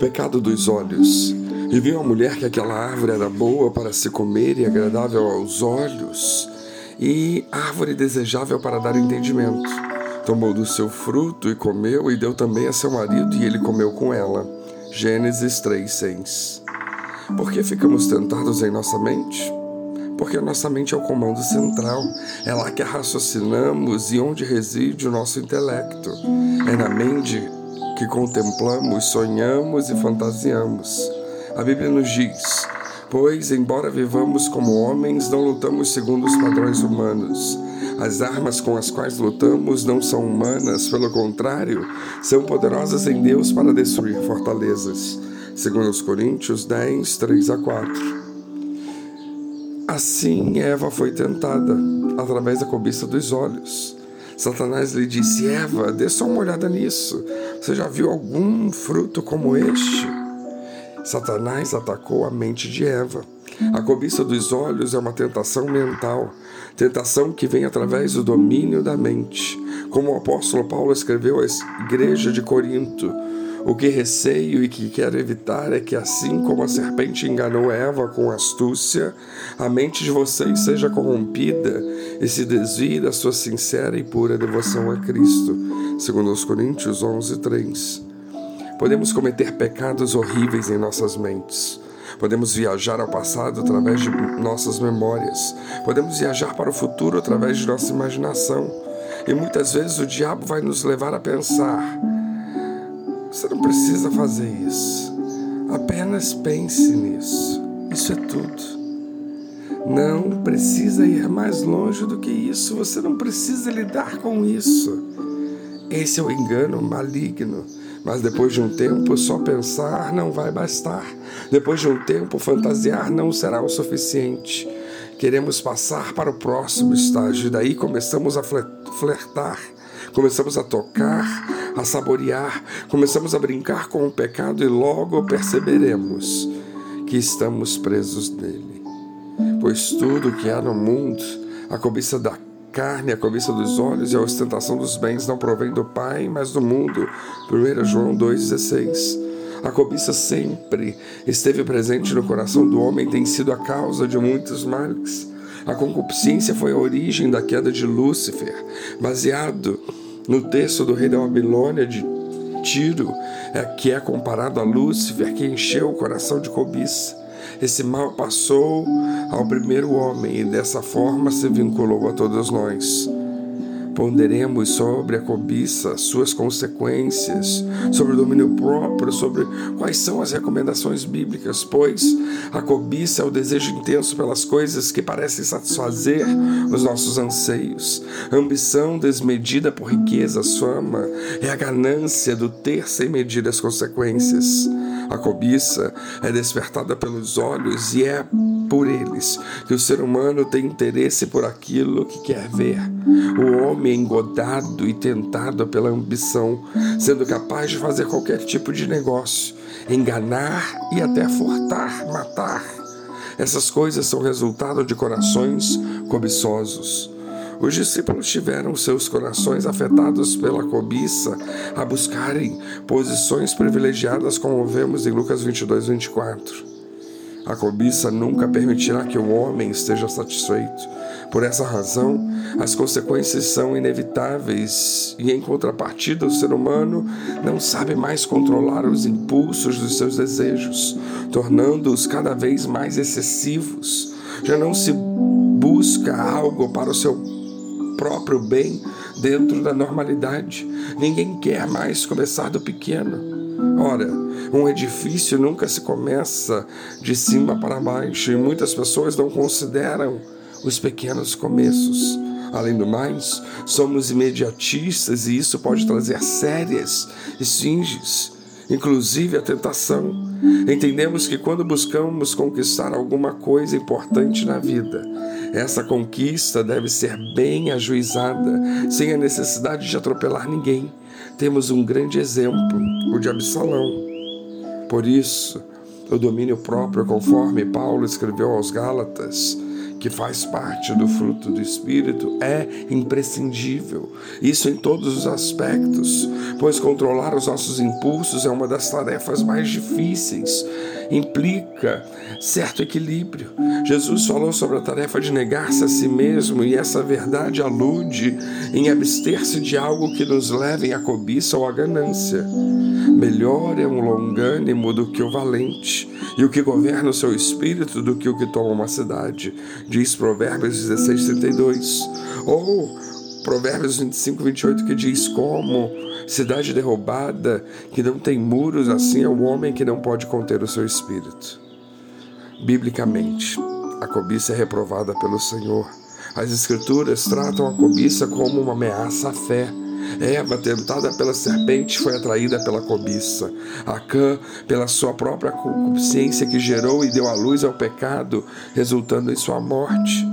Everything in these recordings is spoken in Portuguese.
pecado dos olhos. E viu a mulher que aquela árvore era boa para se comer e agradável aos olhos, e árvore desejável para dar entendimento. Tomou do seu fruto e comeu, e deu também a seu marido, e ele comeu com ela. Gênesis 3, 6. Por que ficamos tentados em nossa mente? Porque a nossa mente é o comando central, é lá que raciocinamos e onde reside o nosso intelecto. É na mente que contemplamos, sonhamos e fantasiamos. A Bíblia nos diz: Pois, embora vivamos como homens, não lutamos segundo os padrões humanos. As armas com as quais lutamos não são humanas, pelo contrário, são poderosas em Deus para destruir fortalezas. Segundo os Coríntios 10, 3 a 4. Assim Eva foi tentada, através da cobiça dos olhos. Satanás lhe disse: Eva, dê só uma olhada nisso. Você já viu algum fruto como este? Satanás atacou a mente de Eva. A cobiça dos olhos é uma tentação mental, tentação que vem através do domínio da mente. Como o apóstolo Paulo escreveu à igreja de Corinto, o que receio e que quero evitar é que, assim como a serpente enganou Eva com astúcia, a mente de vocês seja corrompida e se desvie da sua sincera e pura devoção a Cristo. Segundo os Coríntios 11, 3. Podemos cometer pecados horríveis em nossas mentes. Podemos viajar ao passado através de nossas memórias. Podemos viajar para o futuro através de nossa imaginação. E muitas vezes o diabo vai nos levar a pensar você não precisa fazer isso. Apenas pense nisso. Isso é tudo. Não precisa ir mais longe do que isso. Você não precisa lidar com isso. Esse é o engano maligno. Mas depois de um tempo, só pensar não vai bastar. Depois de um tempo, fantasiar não será o suficiente. Queremos passar para o próximo estágio, daí começamos a flertar, começamos a tocar, a saborear, começamos a brincar com o pecado e logo perceberemos que estamos presos nele. Pois tudo que há no mundo, a cobiça da carne, a cobiça dos olhos e a ostentação dos bens não provém do Pai, mas do mundo. 1 João 2,16. A cobiça sempre esteve presente no coração do homem e tem sido a causa de muitos males. A concupiscência foi a origem da queda de Lúcifer, baseado no texto do rei da Babilônia de Tiro, é, que é comparado a Lúcifer, que encheu o coração de cobiça. Esse mal passou ao primeiro homem e dessa forma se vinculou a todos nós. Ponderemos sobre a cobiça, suas consequências, sobre o domínio próprio, sobre quais são as recomendações bíblicas, pois a cobiça é o desejo intenso pelas coisas que parecem satisfazer os nossos anseios. A ambição desmedida por riquezas, fama, é a ganância do ter sem medir as consequências. A cobiça é despertada pelos olhos e é por eles que o ser humano tem interesse por aquilo que quer ver. O homem é engodado e tentado pela ambição, sendo capaz de fazer qualquer tipo de negócio, enganar e até furtar, matar. Essas coisas são resultado de corações cobiçosos. Os discípulos tiveram seus corações afetados pela cobiça a buscarem posições privilegiadas, como vemos em Lucas 22, 24. A cobiça nunca permitirá que o homem esteja satisfeito. Por essa razão, as consequências são inevitáveis e, em contrapartida, o ser humano não sabe mais controlar os impulsos dos seus desejos, tornando-os cada vez mais excessivos. Já não se busca algo para o seu próprio bem dentro da normalidade. Ninguém quer mais começar do pequeno. Ora, um edifício nunca se começa de cima para baixo e muitas pessoas não consideram os pequenos começos. Além do mais, somos imediatistas e isso pode trazer sérias esfinges, inclusive a tentação. Entendemos que quando buscamos conquistar alguma coisa importante na vida, essa conquista deve ser bem ajuizada, sem a necessidade de atropelar ninguém. Temos um grande exemplo, o de Absalão. Por isso, o domínio próprio, conforme Paulo escreveu aos Gálatas, que faz parte do fruto do Espírito, é imprescindível. Isso em todos os aspectos, pois controlar os nossos impulsos é uma das tarefas mais difíceis. Implica certo equilíbrio. Jesus falou sobre a tarefa de negar-se a si mesmo, e essa verdade alude em abster-se de algo que nos leve à cobiça ou à ganância. Melhor é um longânimo do que o valente, e o que governa o seu espírito do que o que toma uma cidade, diz Provérbios 16, 32. Ou Provérbios 25, 28, que diz como cidade derrubada, que não tem muros, assim é o homem que não pode conter o seu espírito. Biblicamente, a cobiça é reprovada pelo Senhor. As Escrituras tratam a cobiça como uma ameaça à fé. Eva, tentada pela serpente, foi atraída pela cobiça. Acã, pela sua própria consciência que gerou e deu à luz ao pecado, resultando em sua morte.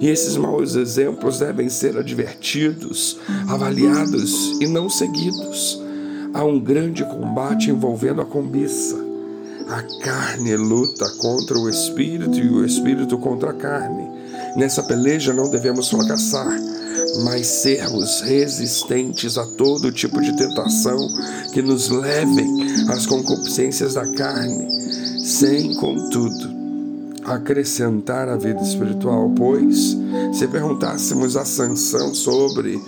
E esses maus exemplos devem ser advertidos, avaliados e não seguidos. Há um grande combate envolvendo a cobiça. A carne luta contra o espírito e o espírito contra a carne. Nessa peleja não devemos fracassar, mas sermos resistentes a todo tipo de tentação que nos levem às concupiscências da carne, sem, contudo, acrescentar a vida espiritual, pois, se perguntássemos a Sansão sobre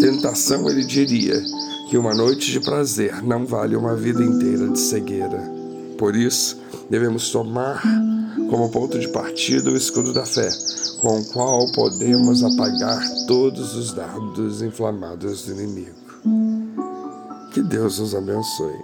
tentação, ele diria que uma noite de prazer não vale uma vida inteira de cegueira. Por isso, devemos tomar como ponto de partida o escudo da fé, com o qual podemos apagar todos os dardos inflamados do inimigo. Que Deus nos abençoe.